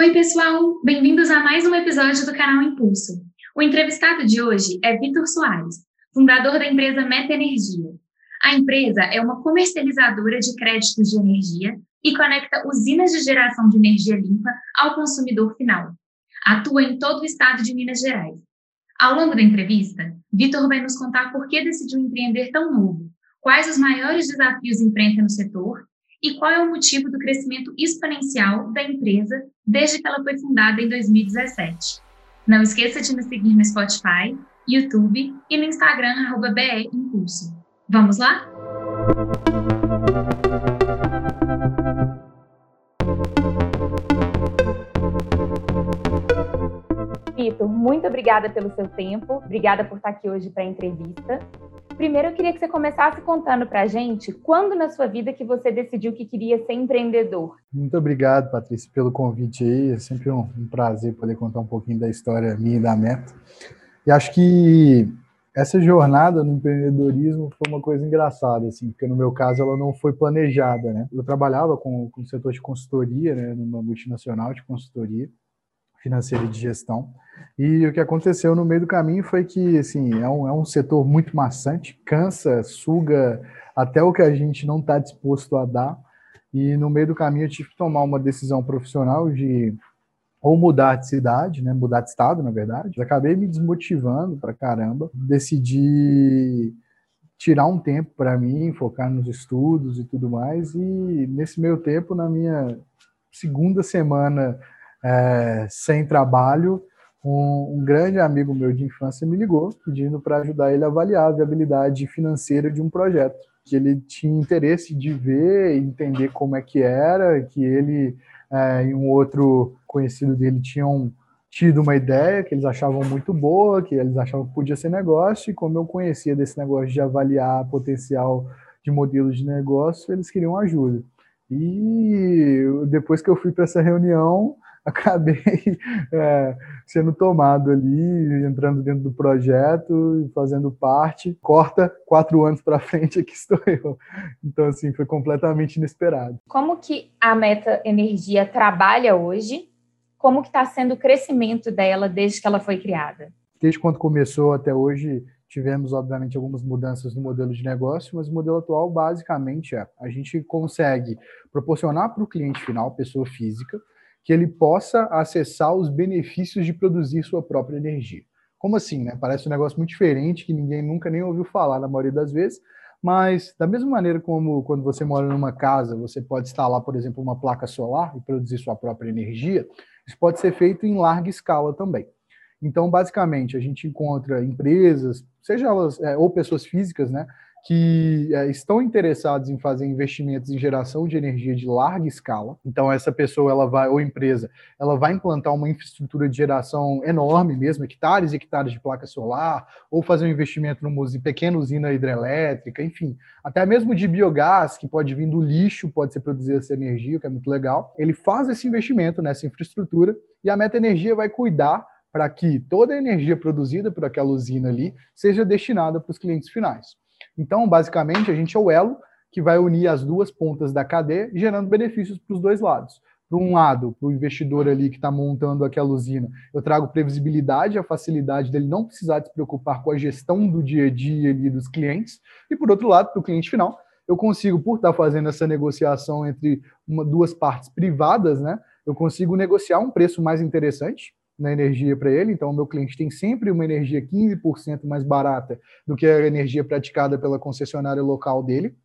Oi, pessoal! Bem-vindos a mais um episódio do canal Impulso. O entrevistado de hoje é Vitor Soares, fundador da empresa Meta Energia. A empresa é uma comercializadora de créditos de energia e conecta usinas de geração de energia limpa ao consumidor final. Atua em todo o estado de Minas Gerais. Ao longo da entrevista, Vitor vai nos contar por que decidiu empreender tão novo, quais os maiores desafios enfrenta no setor e qual é o motivo do crescimento exponencial da empresa desde que ela foi fundada em 2017. Não esqueça de nos seguir no Spotify, YouTube e no Instagram, arroba BE. Vamos lá? Vitor, muito obrigada pelo seu tempo, obrigada por estar aqui hoje para a entrevista. Primeiro, eu queria que você começasse contando para a gente quando na sua vida que você decidiu que queria ser empreendedor. Muito obrigado, Patrícia, pelo convite aí. É sempre um, um prazer poder contar um pouquinho da história minha e da Meta. E acho que essa jornada no empreendedorismo foi uma coisa engraçada, assim, porque no meu caso ela não foi planejada, né? Eu trabalhava com, com o setor de consultoria, né, numa multinacional de consultoria financeira e de gestão. E o que aconteceu no meio do caminho foi que, assim, é um, é um setor muito maçante, cansa, suga até o que a gente não está disposto a dar. E no meio do caminho eu tive que tomar uma decisão profissional de ou mudar de cidade, né, mudar de estado, na verdade. Acabei me desmotivando para caramba. Decidi tirar um tempo para mim, focar nos estudos e tudo mais. E nesse meio tempo, na minha segunda semana é, sem trabalho, um, um, grande amigo meu de infância me ligou pedindo para ajudar ele a avaliar a viabilidade financeira de um projeto que ele tinha interesse de ver, entender como é que era, que ele é, e um outro conhecido dele tinham tido uma ideia que eles achavam muito boa, que eles achavam que podia ser negócio, e como eu conhecia desse negócio de avaliar potencial de modelos de negócio, eles queriam ajuda. E depois que eu fui para essa reunião, acabei é, sendo tomado ali, entrando dentro do projeto fazendo parte. Corta quatro anos para frente, aqui estou eu. Então, assim, foi completamente inesperado. Como que a Meta Energia trabalha hoje? Como que está sendo o crescimento dela desde que ela foi criada? Desde quando começou até hoje, tivemos, obviamente, algumas mudanças no modelo de negócio, mas o modelo atual, basicamente, é a gente consegue proporcionar para o cliente final, pessoa física, que ele possa acessar os benefícios de produzir sua própria energia. Como assim, né? Parece um negócio muito diferente que ninguém nunca nem ouviu falar na maioria das vezes, mas da mesma maneira como quando você mora numa casa, você pode instalar, por exemplo, uma placa solar e produzir sua própria energia, isso pode ser feito em larga escala também. Então, basicamente, a gente encontra empresas, seja elas é, ou pessoas físicas, né, que é, estão interessados em fazer investimentos em geração de energia de larga escala. Então essa pessoa ela vai ou empresa, ela vai implantar uma infraestrutura de geração enorme mesmo, hectares e hectares de placa solar, ou fazer um investimento numa pequena usina hidrelétrica, enfim, até mesmo de biogás que pode vir do lixo, pode ser produzir essa energia, que é muito legal. Ele faz esse investimento nessa infraestrutura e a Meta Energia vai cuidar para que toda a energia produzida por aquela usina ali seja destinada para os clientes finais. Então, basicamente, a gente é o elo que vai unir as duas pontas da cadeia, gerando benefícios para os dois lados. Para um lado, para o investidor ali que está montando aquela usina, eu trago previsibilidade, a facilidade dele não precisar se preocupar com a gestão do dia a dia ali dos clientes. E por outro lado, para o cliente final, eu consigo, por estar tá fazendo essa negociação entre uma, duas partes privadas, né, eu consigo negociar um preço mais interessante, na energia para ele, então o meu cliente tem sempre uma energia 15% mais barata do que a energia praticada pela concessionária local dele,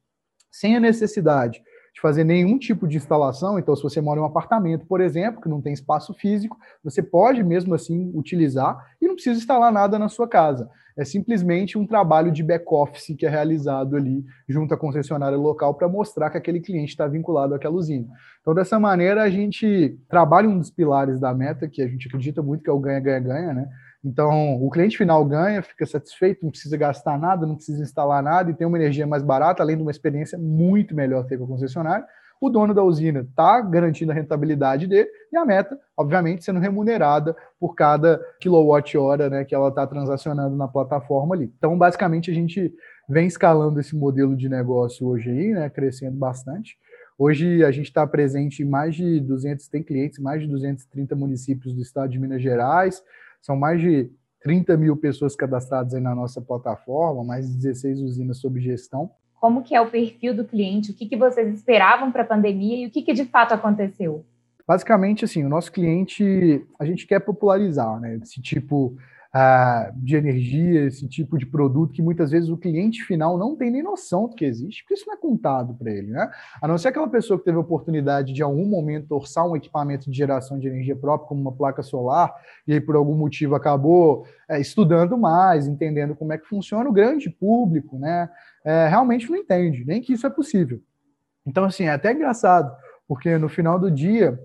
sem a necessidade de fazer nenhum tipo de instalação. Então, se você mora em um apartamento, por exemplo, que não tem espaço físico, você pode mesmo assim utilizar e não precisa instalar nada na sua casa. É simplesmente um trabalho de back-office que é realizado ali junto à concessionária local para mostrar que aquele cliente está vinculado àquela usina. Então, dessa maneira, a gente trabalha um dos pilares da meta, que a gente acredita muito que é o ganha-ganha-ganha, né? Então, o cliente final ganha, fica satisfeito, não precisa gastar nada, não precisa instalar nada e tem uma energia mais barata, além de uma experiência muito melhor ter com a concessionária. O dono da usina está garantindo a rentabilidade dele e a meta, obviamente, sendo remunerada por cada quilowatt-hora né, que ela está transacionando na plataforma ali. Então, basicamente, a gente vem escalando esse modelo de negócio hoje aí, né, crescendo bastante Hoje a gente está presente em mais de 200, tem clientes, mais de 230 municípios do estado de Minas Gerais, são mais de 30 mil pessoas cadastradas aí na nossa plataforma, mais de 16 usinas sob gestão. Como que é o perfil do cliente? O que, que vocês esperavam para a pandemia e o que, que de fato aconteceu? Basicamente, assim, o nosso cliente, a gente quer popularizar, né? Esse tipo uh, de energia, esse tipo de produto que muitas vezes o cliente final não tem nem noção do que existe, porque isso não é contado para ele, né? A não ser aquela pessoa que teve a oportunidade de, em algum momento, orçar um equipamento de geração de energia própria, como uma placa solar, e aí, por algum motivo, acabou é, estudando mais, entendendo como é que funciona, o grande público, né? É, realmente não entende, nem que isso é possível. Então, assim, é até engraçado, porque no final do dia,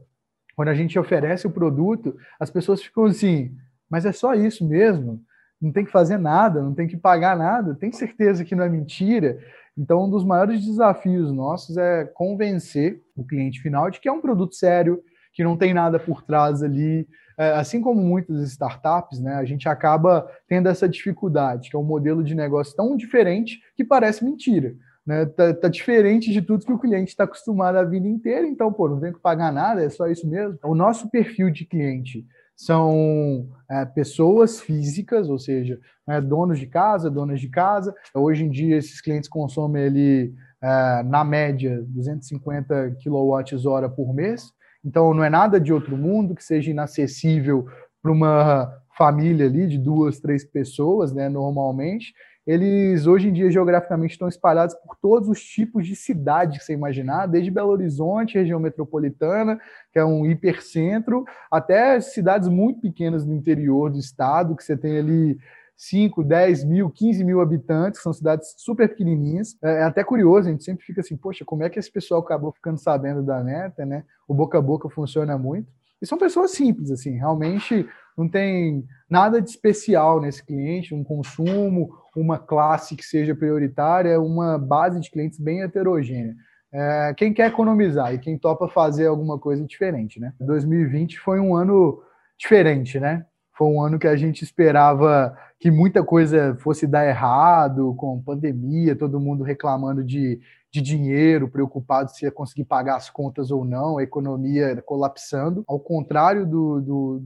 quando a gente oferece o produto, as pessoas ficam assim, mas é só isso mesmo? Não tem que fazer nada, não tem que pagar nada? Tem certeza que não é mentira? Então, um dos maiores desafios nossos é convencer o cliente final de que é um produto sério, que não tem nada por trás ali. É, assim como muitas startups, né, a gente acaba tendo essa dificuldade, que é um modelo de negócio tão diferente que parece mentira. Né? Tá, tá, diferente de tudo que o cliente está acostumado a vida inteira, então, pô, não tem que pagar nada, é só isso mesmo. O nosso perfil de cliente são é, pessoas físicas, ou seja, né, donos de casa, donas de casa. Hoje em dia, esses clientes consomem ali, é, na média, 250 kWh por mês. Então, não é nada de outro mundo que seja inacessível para uma família ali de duas, três pessoas, né, normalmente eles hoje em dia geograficamente estão espalhados por todos os tipos de cidade que você imaginar, desde Belo Horizonte, região metropolitana, que é um hipercentro, até cidades muito pequenas no interior do estado, que você tem ali 5, 10 mil, 15 mil habitantes, são cidades super pequenininhas. É, é até curioso, a gente sempre fica assim, poxa, como é que esse pessoal acabou ficando sabendo da neta, né? O boca a boca funciona muito. E são pessoas simples, assim, realmente não tem nada de especial nesse cliente, um consumo, uma classe que seja prioritária, uma base de clientes bem heterogênea. É, quem quer economizar e quem topa fazer alguma coisa diferente, né? 2020 foi um ano diferente, né? Foi um ano que a gente esperava que muita coisa fosse dar errado, com pandemia, todo mundo reclamando de, de dinheiro, preocupado se ia conseguir pagar as contas ou não, a economia colapsando. Ao contrário do, do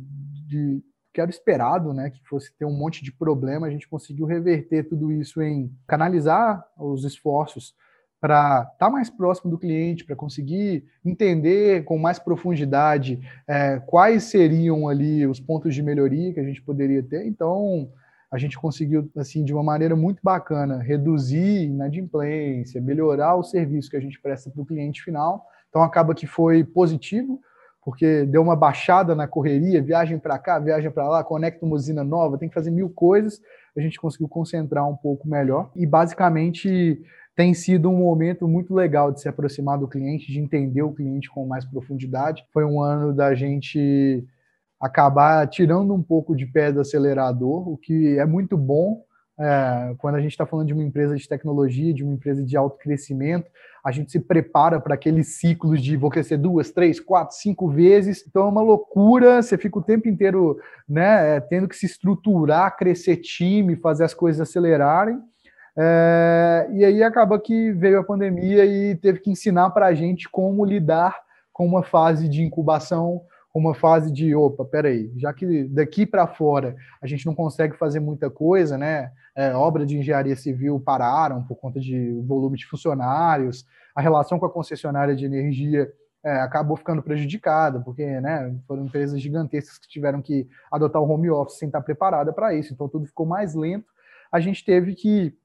de, que era esperado, né, que fosse ter um monte de problema, a gente conseguiu reverter tudo isso em canalizar os esforços para estar tá mais próximo do cliente, para conseguir entender com mais profundidade é, quais seriam ali os pontos de melhoria que a gente poderia ter. Então, a gente conseguiu, assim, de uma maneira muito bacana, reduzir inadimplência, melhorar o serviço que a gente presta para o cliente final. Então, acaba que foi positivo, porque deu uma baixada na correria, viagem para cá, viagem para lá, conecta uma usina nova, tem que fazer mil coisas. A gente conseguiu concentrar um pouco melhor e basicamente tem sido um momento muito legal de se aproximar do cliente, de entender o cliente com mais profundidade. Foi um ano da gente acabar tirando um pouco de pé do acelerador, o que é muito bom é, quando a gente está falando de uma empresa de tecnologia, de uma empresa de alto crescimento, a gente se prepara para aqueles ciclos de vou crescer duas, três, quatro, cinco vezes. Então é uma loucura, você fica o tempo inteiro né, é, tendo que se estruturar, crescer time, fazer as coisas acelerarem. É, e aí acaba que veio a pandemia e teve que ensinar para a gente como lidar com uma fase de incubação, uma fase de opa, peraí, já que daqui para fora a gente não consegue fazer muita coisa, né? É, obra de engenharia civil pararam por conta de volume de funcionários, a relação com a concessionária de energia é, acabou ficando prejudicada, porque né, foram empresas gigantescas que tiveram que adotar o home office sem estar preparada para isso, então tudo ficou mais lento. A gente teve que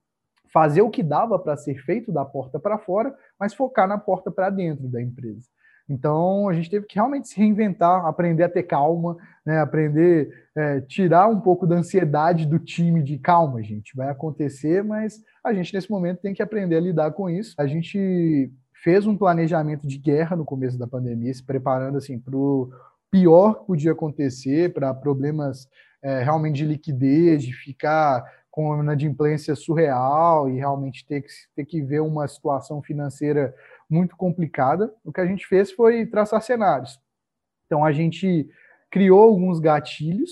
fazer o que dava para ser feito da porta para fora, mas focar na porta para dentro da empresa. Então, a gente teve que realmente se reinventar, aprender a ter calma, né? aprender, é, tirar um pouco da ansiedade do time de calma, gente, vai acontecer, mas a gente nesse momento tem que aprender a lidar com isso. A gente fez um planejamento de guerra no começo da pandemia, se preparando assim para o pior que podia acontecer, para problemas é, realmente de liquidez, de ficar com uma inadimplência surreal e realmente ter que, ter que ver uma situação financeira muito complicada. O que a gente fez foi traçar cenários. Então, a gente criou alguns gatilhos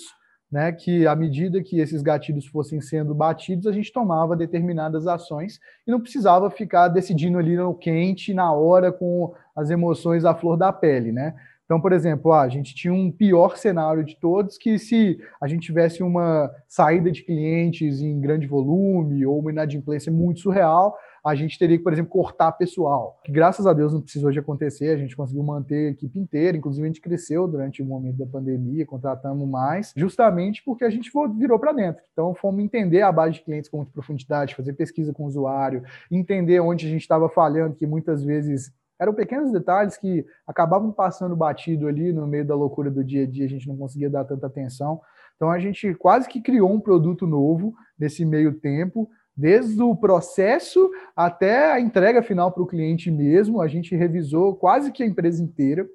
né, que à medida que esses gatilhos fossem sendo batidos, a gente tomava determinadas ações e não precisava ficar decidindo ali no quente, na hora, com as emoções à flor da pele, né? Então, por exemplo, ah, a gente tinha um pior cenário de todos que se a gente tivesse uma saída de clientes em grande volume ou uma inadimplência muito surreal, a gente teria que, por exemplo, cortar pessoal. Que graças a Deus não precisou de acontecer, a gente conseguiu manter a equipe inteira, inclusive a gente cresceu durante o momento da pandemia, contratamos mais, justamente porque a gente virou para dentro. Então, fomos entender a base de clientes com muita profundidade, fazer pesquisa com o usuário, entender onde a gente estava falhando, que muitas vezes eram pequenos detalhes que acabavam passando batido ali no meio da loucura do dia a dia, a gente não conseguia dar tanta atenção. Então a gente quase que criou um produto novo nesse meio tempo, desde o processo até a entrega final para o cliente mesmo. A gente revisou quase que a empresa inteira,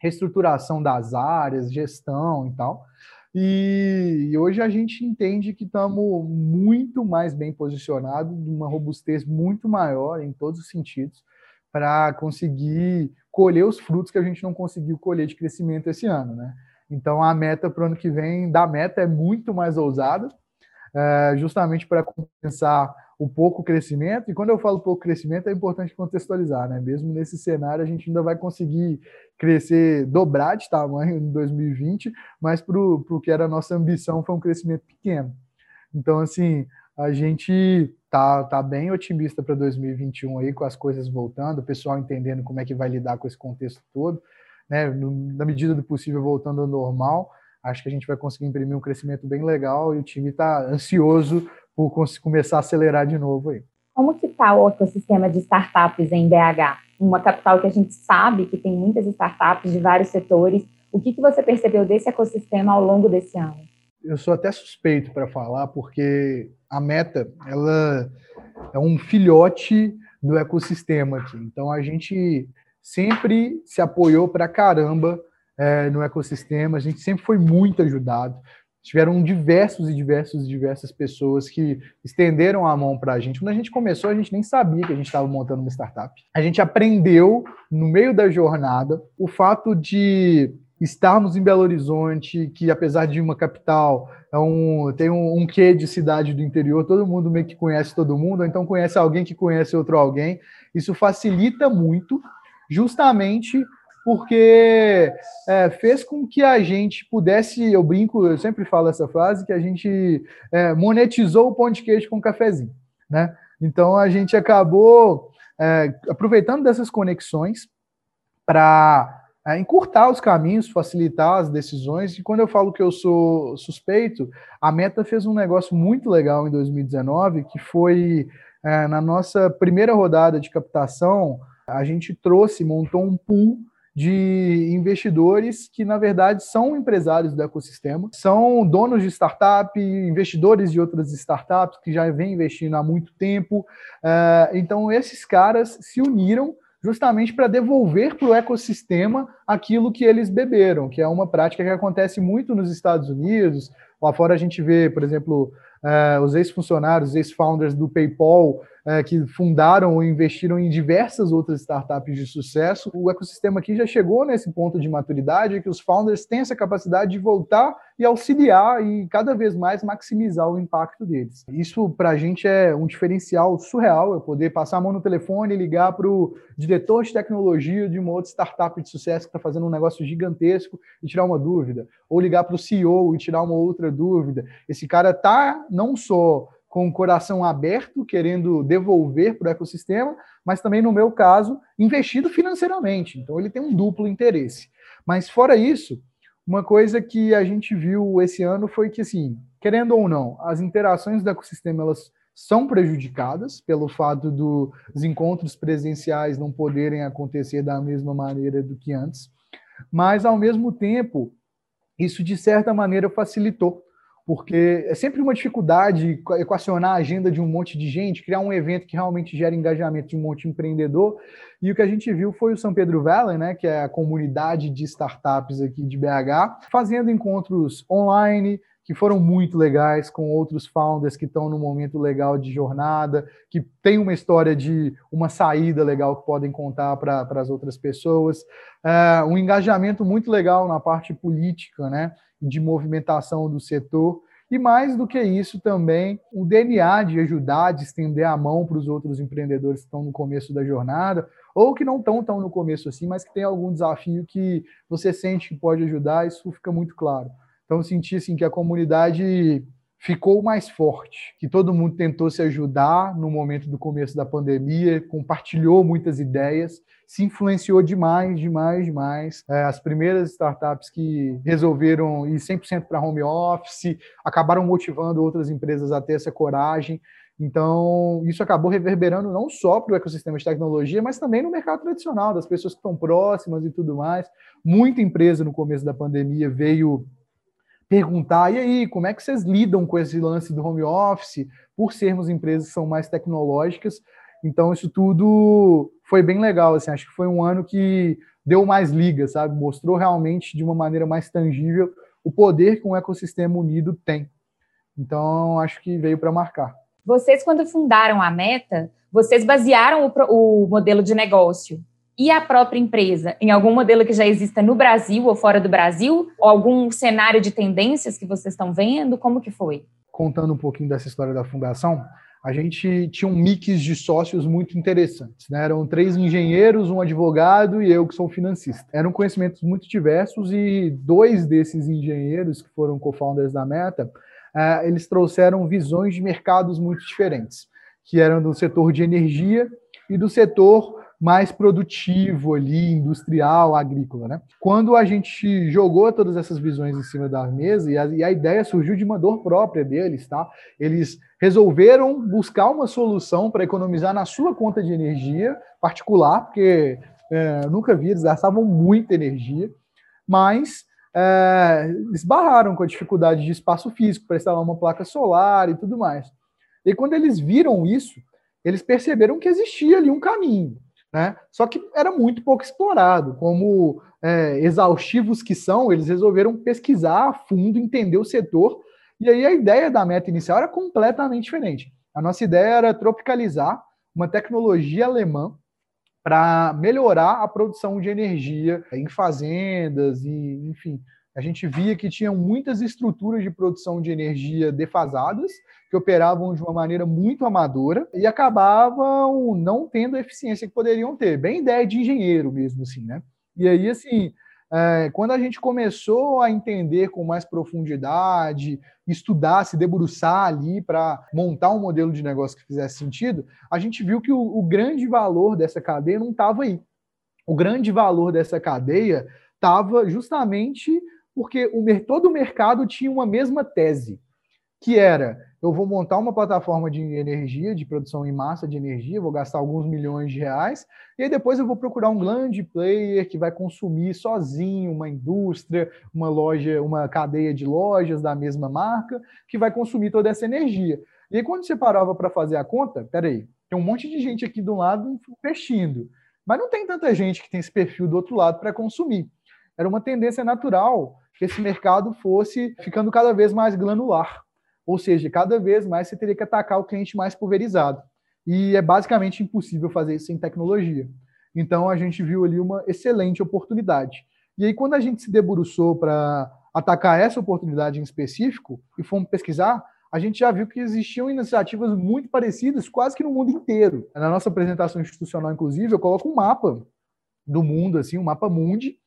reestruturação das áreas, gestão e tal. E hoje a gente entende que estamos muito mais bem posicionados, de uma robustez muito maior em todos os sentidos para conseguir colher os frutos que a gente não conseguiu colher de crescimento esse ano, né? Então a meta para o ano que vem da meta é muito mais ousada, é, justamente para compensar o pouco crescimento. E quando eu falo pouco crescimento, é importante contextualizar, né? Mesmo nesse cenário, a gente ainda vai conseguir crescer, dobrar de tamanho em 2020, mas para o que era a nossa ambição foi um crescimento pequeno. Então, assim, a gente tá, tá bem otimista para 2021 aí, com as coisas voltando, o pessoal entendendo como é que vai lidar com esse contexto todo, né? No, na medida do possível, voltando ao normal. Acho que a gente vai conseguir imprimir um crescimento bem legal e o time está ansioso por começar a acelerar de novo aí. Como que está o ecossistema de startups em BH? Uma capital que a gente sabe que tem muitas startups de vários setores. O que, que você percebeu desse ecossistema ao longo desse ano? Eu sou até suspeito para falar, porque a Meta ela é um filhote do ecossistema aqui. Então a gente sempre se apoiou para caramba é, no ecossistema, a gente sempre foi muito ajudado. Tiveram diversos e diversos e diversas pessoas que estenderam a mão para a gente. Quando a gente começou, a gente nem sabia que a gente estava montando uma startup. A gente aprendeu no meio da jornada o fato de estarmos em Belo Horizonte, que apesar de uma capital, é um, tem um, um quê de cidade do interior, todo mundo meio que conhece todo mundo, ou então conhece alguém que conhece outro alguém. Isso facilita muito, justamente porque é, fez com que a gente pudesse, eu brinco, eu sempre falo essa frase, que a gente é, monetizou o pão de queijo com cafezinho, né? Então a gente acabou é, aproveitando dessas conexões para é, encurtar os caminhos, facilitar as decisões. E quando eu falo que eu sou suspeito, a Meta fez um negócio muito legal em 2019, que foi é, na nossa primeira rodada de captação, a gente trouxe, montou um pool de investidores que, na verdade, são empresários do ecossistema, são donos de startup, investidores de outras startups que já vêm investindo há muito tempo. É, então, esses caras se uniram justamente para devolver para o ecossistema aquilo que eles beberam, que é uma prática que acontece muito nos Estados Unidos. Lá fora a gente vê, por exemplo, uh, os ex-funcionários, ex-founders do PayPal é, que fundaram ou investiram em diversas outras startups de sucesso. O ecossistema aqui já chegou nesse ponto de maturidade que os founders têm essa capacidade de voltar e auxiliar e cada vez mais maximizar o impacto deles. Isso para a gente é um diferencial surreal, eu poder passar a mão no telefone e ligar para o diretor de tecnologia de uma outra startup de sucesso que está fazendo um negócio gigantesco e tirar uma dúvida, ou ligar para o CEO e tirar uma outra dúvida. Esse cara está não só com o coração aberto, querendo devolver para o ecossistema, mas também, no meu caso, investido financeiramente. Então, ele tem um duplo interesse. Mas, fora isso, uma coisa que a gente viu esse ano foi que, assim, querendo ou não, as interações do ecossistema elas são prejudicadas pelo fato dos encontros presenciais não poderem acontecer da mesma maneira do que antes, mas, ao mesmo tempo, isso, de certa maneira, facilitou porque é sempre uma dificuldade equacionar a agenda de um monte de gente, criar um evento que realmente gera engajamento de um monte de empreendedor. E o que a gente viu foi o São Pedro Valley, né, que é a comunidade de startups aqui de BH, fazendo encontros online, que foram muito legais, com outros founders que estão num momento legal de jornada, que tem uma história de uma saída legal que podem contar para as outras pessoas. É, um engajamento muito legal na parte política, né? De movimentação do setor. E mais do que isso também, o DNA de ajudar, de estender a mão para os outros empreendedores que estão no começo da jornada, ou que não estão tão no começo assim, mas que tem algum desafio que você sente que pode ajudar, isso fica muito claro. Então, eu senti assim, que a comunidade ficou mais forte, que todo mundo tentou se ajudar no momento do começo da pandemia, compartilhou muitas ideias, se influenciou demais, demais, demais. É, as primeiras startups que resolveram ir 100% para home office acabaram motivando outras empresas a ter essa coragem. Então, isso acabou reverberando não só para o ecossistema de tecnologia, mas também no mercado tradicional, das pessoas que estão próximas e tudo mais. Muita empresa no começo da pandemia veio perguntar, e aí, como é que vocês lidam com esse lance do home office, por sermos empresas que são mais tecnológicas? Então, isso tudo foi bem legal, assim, acho que foi um ano que deu mais liga, sabe? Mostrou realmente de uma maneira mais tangível o poder que um ecossistema unido tem. Então, acho que veio para marcar. Vocês, quando fundaram a Meta, vocês basearam o, o modelo de negócio e a própria empresa em algum modelo que já exista no Brasil ou fora do Brasil? Ou algum cenário de tendências que vocês estão vendo? Como que foi? Contando um pouquinho dessa história da fundação, a gente tinha um mix de sócios muito interessantes. Né? Eram três engenheiros, um advogado e eu que sou financista. Eram conhecimentos muito diversos e dois desses engenheiros, que foram co-founders da Meta, uh, eles trouxeram visões de mercados muito diferentes, que eram do setor de energia e do setor mais produtivo ali, industrial, agrícola, né? Quando a gente jogou todas essas visões em cima da mesa e a, e a ideia surgiu de uma dor própria deles, tá? Eles resolveram buscar uma solução para economizar na sua conta de energia particular, porque é, nunca vi, eles gastavam muita energia, mas é, esbarraram com a dificuldade de espaço físico para instalar uma placa solar e tudo mais. E quando eles viram isso, eles perceberam que existia ali um caminho. Né? Só que era muito pouco explorado. Como é, exaustivos que são, eles resolveram pesquisar a fundo, entender o setor, e aí a ideia da meta inicial era completamente diferente. A nossa ideia era tropicalizar uma tecnologia alemã para melhorar a produção de energia em fazendas e, enfim, a gente via que tinham muitas estruturas de produção de energia defasadas, que operavam de uma maneira muito amadora e acabavam não tendo a eficiência que poderiam ter. Bem ideia de engenheiro mesmo, assim, né? E aí, assim, é, quando a gente começou a entender com mais profundidade, estudar, se debruçar ali para montar um modelo de negócio que fizesse sentido, a gente viu que o, o grande valor dessa cadeia não estava aí. O grande valor dessa cadeia estava justamente porque o, todo o mercado tinha uma mesma tese, que era eu vou montar uma plataforma de energia, de produção em massa de energia, vou gastar alguns milhões de reais, e aí depois eu vou procurar um grande player que vai consumir sozinho uma indústria, uma loja, uma cadeia de lojas da mesma marca, que vai consumir toda essa energia. E aí quando você parava para fazer a conta, peraí, tem um monte de gente aqui do lado investindo, mas não tem tanta gente que tem esse perfil do outro lado para consumir. Era uma tendência natural que esse mercado fosse ficando cada vez mais granular. Ou seja, cada vez mais você teria que atacar o cliente mais pulverizado. E é basicamente impossível fazer isso sem tecnologia. Então a gente viu ali uma excelente oportunidade. E aí, quando a gente se debruçou para atacar essa oportunidade em específico e fomos pesquisar, a gente já viu que existiam iniciativas muito parecidas quase que no mundo inteiro. Na nossa apresentação institucional, inclusive, eu coloco um mapa do mundo, assim, um mapa mundi,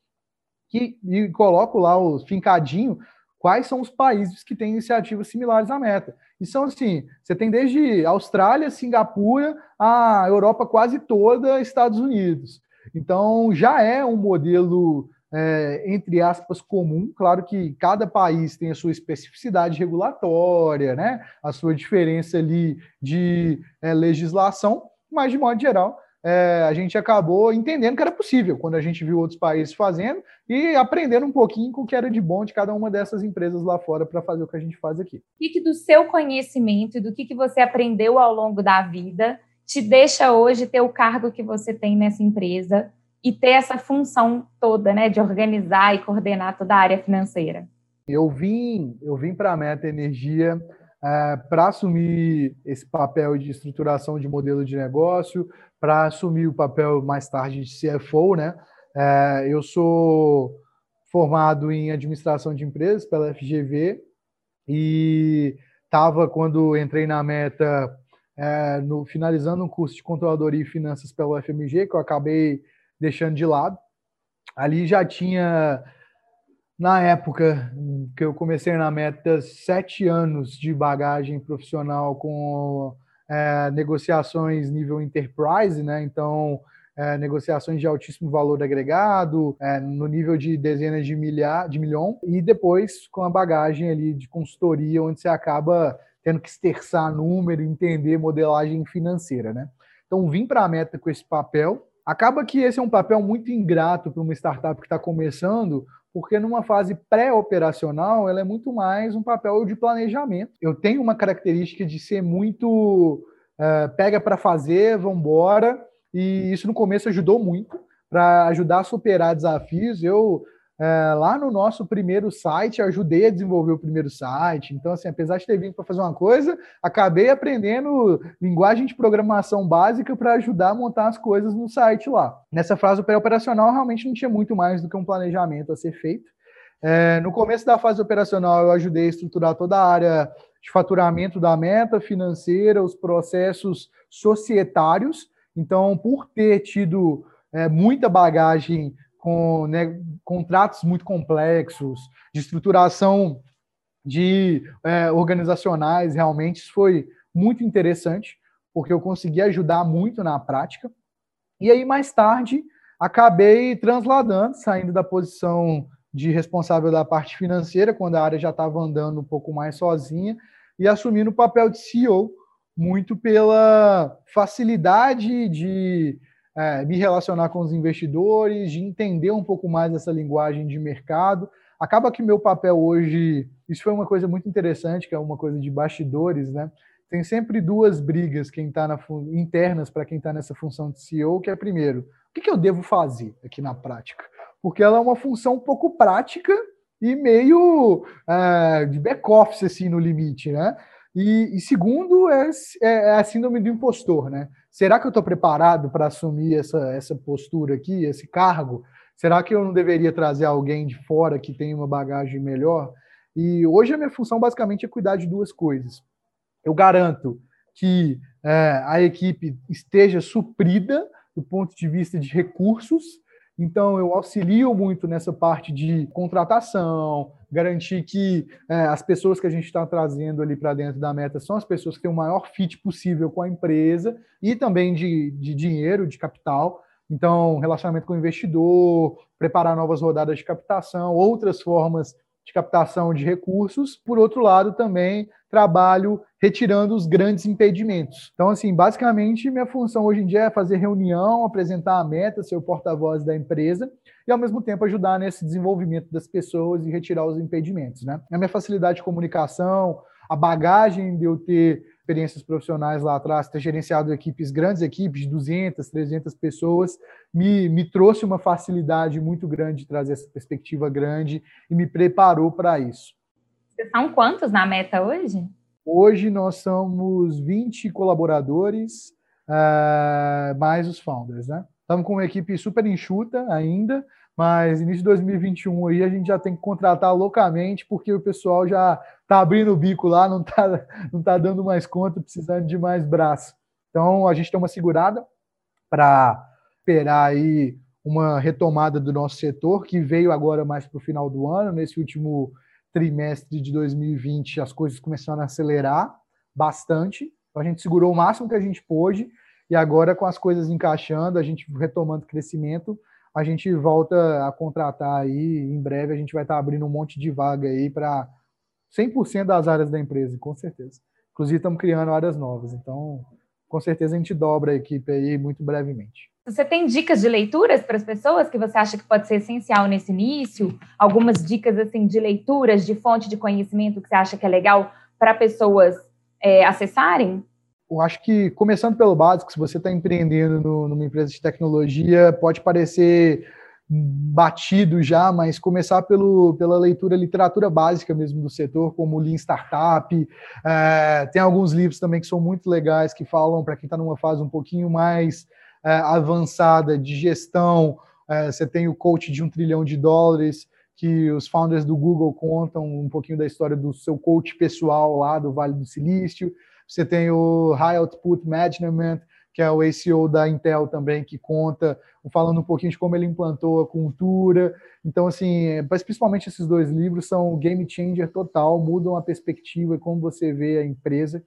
que, e coloco lá o fincadinho quais são os países que têm iniciativas similares à meta. E são assim, você tem desde Austrália, Singapura, a Europa quase toda, Estados Unidos. Então já é um modelo é, entre aspas comum. Claro que cada país tem a sua especificidade regulatória, né? A sua diferença ali de é, legislação, mas de modo geral é, a gente acabou entendendo que era possível quando a gente viu outros países fazendo e aprendendo um pouquinho com o que era de bom de cada uma dessas empresas lá fora para fazer o que a gente faz aqui. O que, do seu conhecimento e do que, que você aprendeu ao longo da vida te deixa hoje ter o cargo que você tem nessa empresa e ter essa função toda, né, de organizar e coordenar toda a área financeira? Eu vim, eu vim para a Meta Energia é, para assumir esse papel de estruturação de modelo de negócio, para assumir o papel mais tarde de CFO, né? É, eu sou formado em administração de empresas pela FGV e estava quando entrei na Meta é, no, finalizando um curso de controladoria e finanças pela UFMG que eu acabei deixando de lado. Ali já tinha na época que eu comecei na meta, sete anos de bagagem profissional com é, negociações nível enterprise, né? Então, é, negociações de altíssimo valor agregado, é, no nível de dezenas de milhar, de milhão, e depois com a bagagem ali de consultoria, onde você acaba tendo que esterçar número, entender modelagem financeira, né? Então, vim para a meta com esse papel. Acaba que esse é um papel muito ingrato para uma startup que está começando, porque numa fase pré-operacional ela é muito mais um papel de planejamento. Eu tenho uma característica de ser muito uh, pega para fazer, vamos embora, e isso no começo ajudou muito para ajudar a superar desafios. Eu é, lá no nosso primeiro site, ajudei a desenvolver o primeiro site. Então, assim, apesar de ter vindo para fazer uma coisa, acabei aprendendo linguagem de programação básica para ajudar a montar as coisas no site lá. Nessa fase pré-operacional, realmente não tinha muito mais do que um planejamento a ser feito. É, no começo da fase operacional, eu ajudei a estruturar toda a área de faturamento da meta financeira, os processos societários. Então, por ter tido é, muita bagagem com né, contratos muito complexos, de estruturação de é, organizacionais, realmente isso foi muito interessante, porque eu consegui ajudar muito na prática. E aí, mais tarde, acabei transladando, saindo da posição de responsável da parte financeira, quando a área já estava andando um pouco mais sozinha, e assumindo o papel de CEO, muito pela facilidade de é, me relacionar com os investidores, de entender um pouco mais essa linguagem de mercado. Acaba que meu papel hoje, isso foi uma coisa muito interessante, que é uma coisa de bastidores, né? Tem sempre duas brigas quem tá na, internas para quem está nessa função de CEO, que é primeiro, o que, que eu devo fazer aqui na prática? Porque ela é uma função um pouco prática e meio é, de back-office, assim, no limite, né? E, e segundo, é, é, a síndrome do impostor, né? Será que eu estou preparado para assumir essa, essa postura aqui, esse cargo? Será que eu não deveria trazer alguém de fora que tenha uma bagagem melhor? E hoje a minha função basicamente é cuidar de duas coisas. Eu garanto que é, a equipe esteja suprida do ponto de vista de recursos, então, eu auxilio muito nessa parte de contratação, garantir que é, as pessoas que a gente está trazendo ali para dentro da meta são as pessoas que têm o maior fit possível com a empresa e também de, de dinheiro, de capital. Então, relacionamento com o investidor, preparar novas rodadas de captação, outras formas de captação de recursos. Por outro lado, também trabalho retirando os grandes impedimentos. Então, assim, basicamente, minha função hoje em dia é fazer reunião, apresentar a meta, ser o porta-voz da empresa e, ao mesmo tempo, ajudar nesse desenvolvimento das pessoas e retirar os impedimentos. Né? A minha facilidade de comunicação, a bagagem de eu ter experiências profissionais lá atrás, ter gerenciado equipes, grandes equipes, de 200, 300 pessoas, me, me trouxe uma facilidade muito grande de trazer essa perspectiva grande e me preparou para isso. Vocês são quantos na meta hoje? Hoje nós somos 20 colaboradores, uh, mais os founders, né? Estamos com uma equipe super enxuta ainda, mas início de 2021 aí a gente já tem que contratar loucamente, porque o pessoal já está abrindo o bico lá, não está não tá dando mais conta, precisando de mais braço. Então a gente tem uma segurada para esperar aí uma retomada do nosso setor, que veio agora mais para o final do ano, nesse último trimestre de 2020 as coisas começaram a acelerar bastante. Então a gente segurou o máximo que a gente pôde e agora com as coisas encaixando, a gente retomando crescimento, a gente volta a contratar aí, em breve a gente vai estar abrindo um monte de vaga aí para 100% das áreas da empresa, com certeza. Inclusive estamos criando áreas novas, então com certeza a gente dobra a equipe aí muito brevemente. Você tem dicas de leituras para as pessoas que você acha que pode ser essencial nesse início? Algumas dicas assim de leituras, de fonte de conhecimento que você acha que é legal para pessoas é, acessarem? Eu acho que, começando pelo básico, se você está empreendendo no, numa empresa de tecnologia, pode parecer batido já, mas começar pelo, pela leitura, literatura básica mesmo do setor, como Lean Startup. É, tem alguns livros também que são muito legais, que falam para quem está numa fase um pouquinho mais é, avançada de gestão. É, você tem o Coach de um trilhão de dólares, que os founders do Google contam um pouquinho da história do seu coach pessoal lá do Vale do Silício. Você tem o High Output Management, que é o ACO da Intel também, que conta, falando um pouquinho de como ele implantou a cultura. Então, assim, mas principalmente esses dois livros são game changer total, mudam a perspectiva e como você vê a empresa.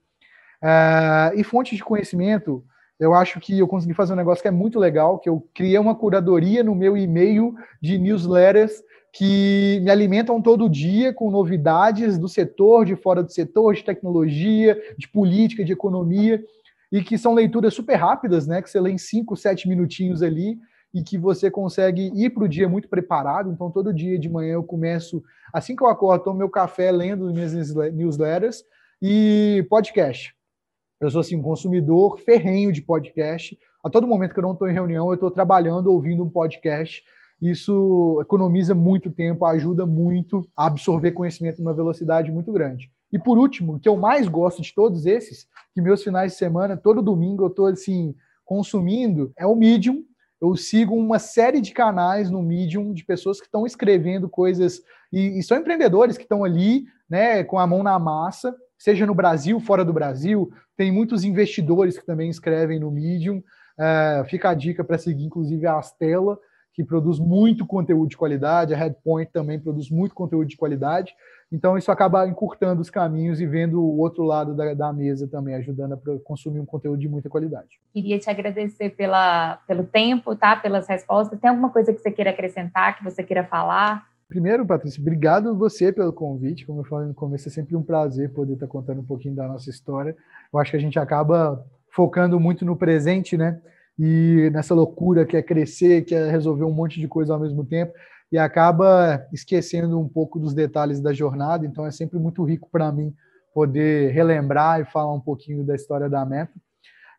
Uh, e fontes de conhecimento, eu acho que eu consegui fazer um negócio que é muito legal, que eu criei uma curadoria no meu e-mail de newsletters que me alimentam todo dia com novidades do setor, de fora do setor, de tecnologia, de política, de economia e que são leituras super rápidas, né? Que você lê em 5, 7 minutinhos ali e que você consegue ir para o dia muito preparado. Então, todo dia de manhã eu começo, assim que eu acordo, tomo meu café lendo minhas newsletters e podcast. Eu sou assim, um consumidor ferrenho de podcast. A todo momento que eu não estou em reunião, eu estou trabalhando, ouvindo um podcast. Isso economiza muito tempo, ajuda muito a absorver conhecimento numa velocidade muito grande. E por último, o que eu mais gosto de todos esses, que meus finais de semana, todo domingo eu estou assim, consumindo, é o Medium. Eu sigo uma série de canais no Medium de pessoas que estão escrevendo coisas e, e são empreendedores que estão ali, né, com a mão na massa, seja no Brasil, fora do Brasil. Tem muitos investidores que também escrevem no Medium. É, fica a dica para seguir, inclusive, a Astela, que produz muito conteúdo de qualidade, a Headpoint também produz muito conteúdo de qualidade. Então, isso acaba encurtando os caminhos e vendo o outro lado da, da mesa também, ajudando a consumir um conteúdo de muita qualidade. Queria te agradecer pela, pelo tempo, tá? pelas respostas. Tem alguma coisa que você queira acrescentar, que você queira falar? Primeiro, Patrícia, obrigado você pelo convite. Como eu falei no começo, é sempre um prazer poder estar contando um pouquinho da nossa história. Eu acho que a gente acaba focando muito no presente, né? E nessa loucura que é crescer, que é resolver um monte de coisa ao mesmo tempo e acaba esquecendo um pouco dos detalhes da jornada. Então é sempre muito rico para mim poder relembrar e falar um pouquinho da história da Meta.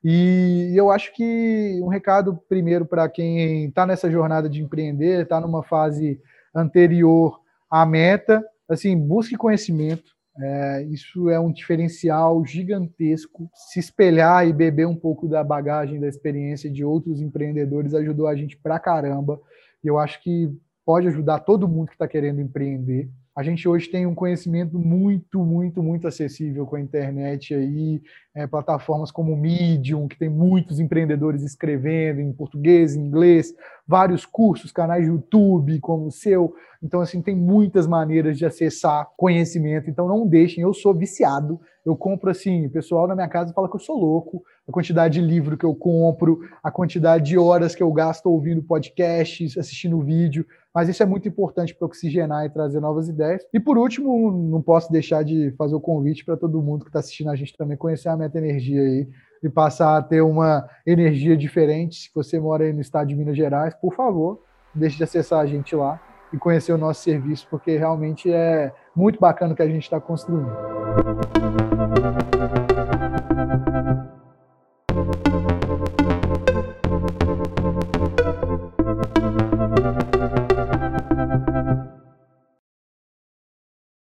E eu acho que um recado primeiro para quem está nessa jornada de empreender, está numa fase anterior à meta, assim, busque conhecimento. É, isso é um diferencial gigantesco. Se espelhar e beber um pouco da bagagem, da experiência de outros empreendedores ajudou a gente pra caramba. E eu acho que pode ajudar todo mundo que está querendo empreender. A gente hoje tem um conhecimento muito, muito, muito acessível com a internet aí, é, plataformas como o Medium, que tem muitos empreendedores escrevendo em português, em inglês, vários cursos, canais de YouTube como o seu. Então, assim, tem muitas maneiras de acessar conhecimento. Então, não deixem. Eu sou viciado. Eu compro, assim, o pessoal na minha casa fala que eu sou louco. A quantidade de livro que eu compro, a quantidade de horas que eu gasto ouvindo podcasts, assistindo vídeo mas isso é muito importante para oxigenar e trazer novas ideias. E por último, não posso deixar de fazer o convite para todo mundo que está assistindo a gente também conhecer a Meta Energia aí e passar a ter uma energia diferente. Se você mora aí no estado de Minas Gerais, por favor, deixe de acessar a gente lá e conhecer o nosso serviço, porque realmente é muito bacana o que a gente está construindo.